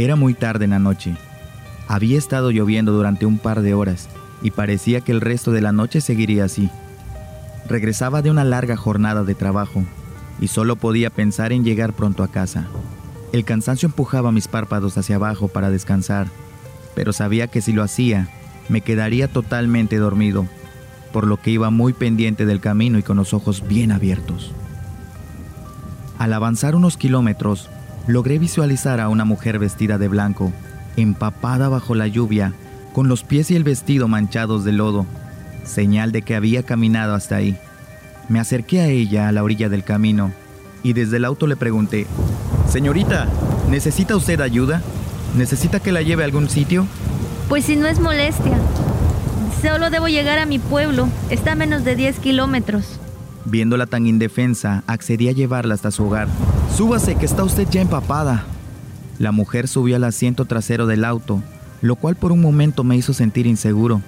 Era muy tarde en la noche. Había estado lloviendo durante un par de horas y parecía que el resto de la noche seguiría así. Regresaba de una larga jornada de trabajo y solo podía pensar en llegar pronto a casa. El cansancio empujaba mis párpados hacia abajo para descansar, pero sabía que si lo hacía, me quedaría totalmente dormido, por lo que iba muy pendiente del camino y con los ojos bien abiertos. Al avanzar unos kilómetros, logré visualizar a una mujer vestida de blanco, empapada bajo la lluvia, con los pies y el vestido manchados de lodo, señal de que había caminado hasta ahí. Me acerqué a ella a la orilla del camino y desde el auto le pregunté, Señorita, ¿necesita usted ayuda? ¿Necesita que la lleve a algún sitio? Pues si no es molestia. Solo debo llegar a mi pueblo. Está a menos de 10 kilómetros. Viéndola tan indefensa, accedí a llevarla hasta su hogar. Súbase, que está usted ya empapada. La mujer subió al asiento trasero del auto, lo cual por un momento me hizo sentir inseguro,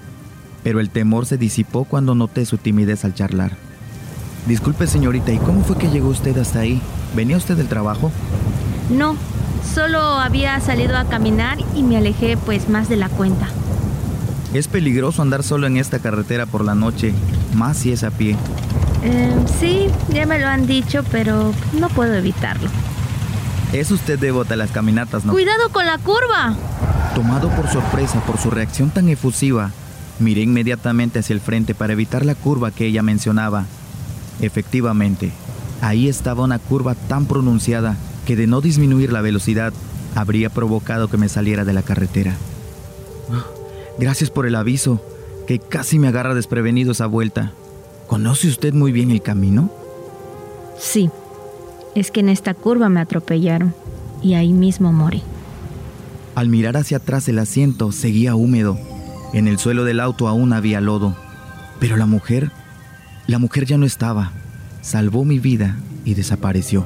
pero el temor se disipó cuando noté su timidez al charlar. Disculpe señorita, ¿y cómo fue que llegó usted hasta ahí? ¿Venía usted del trabajo? No, solo había salido a caminar y me alejé pues más de la cuenta. Es peligroso andar solo en esta carretera por la noche, más si es a pie. Eh, sí, ya me lo han dicho, pero no puedo evitarlo. Es usted devota a las caminatas, ¿no? ¡Cuidado con la curva! Tomado por sorpresa por su reacción tan efusiva, miré inmediatamente hacia el frente para evitar la curva que ella mencionaba. Efectivamente, ahí estaba una curva tan pronunciada que de no disminuir la velocidad habría provocado que me saliera de la carretera. Gracias por el aviso, que casi me agarra desprevenido esa vuelta. ¿Conoce usted muy bien el camino? Sí, es que en esta curva me atropellaron y ahí mismo morí. Al mirar hacia atrás el asiento seguía húmedo. En el suelo del auto aún había lodo. Pero la mujer, la mujer ya no estaba. Salvó mi vida y desapareció.